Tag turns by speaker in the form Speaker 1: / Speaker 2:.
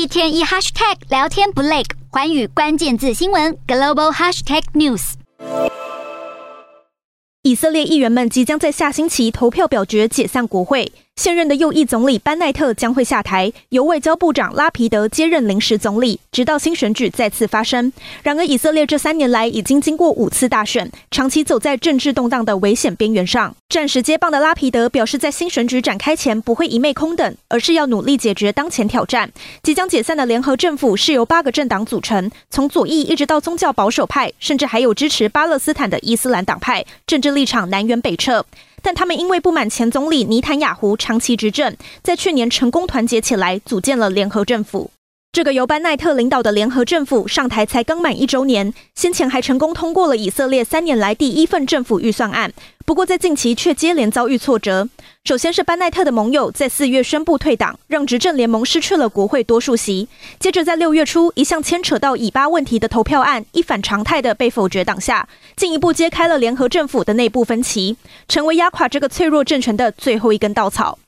Speaker 1: 一天一 hashtag 聊天不累，环宇关键字新闻 global hashtag news。
Speaker 2: 以色列议员们即将在下星期投票表决解散国会。现任的右翼总理班奈特将会下台，由外交部长拉皮德接任临时总理，直到新选举再次发生。然而，以色列这三年来已经经过五次大选，长期走在政治动荡的危险边缘上。暂时接棒的拉皮德表示，在新选举展开前不会一昧空等，而是要努力解决当前挑战。即将解散的联合政府是由八个政党组成，从左翼一直到宗教保守派，甚至还有支持巴勒斯坦的伊斯兰党派，政治立场南辕北辙。但他们因为不满前总理尼坦雅胡长期执政，在去年成功团结起来，组建了联合政府。这个由班奈特领导的联合政府上台才刚满一周年，先前还成功通过了以色列三年来第一份政府预算案。不过在近期却接连遭遇挫折。首先是班奈特的盟友在四月宣布退党，让执政联盟失去了国会多数席。接着在六月初，一项牵扯到以巴问题的投票案一反常态的被否决挡下，进一步揭开了联合政府的内部分歧，成为压垮这个脆弱政权的最后一根稻草。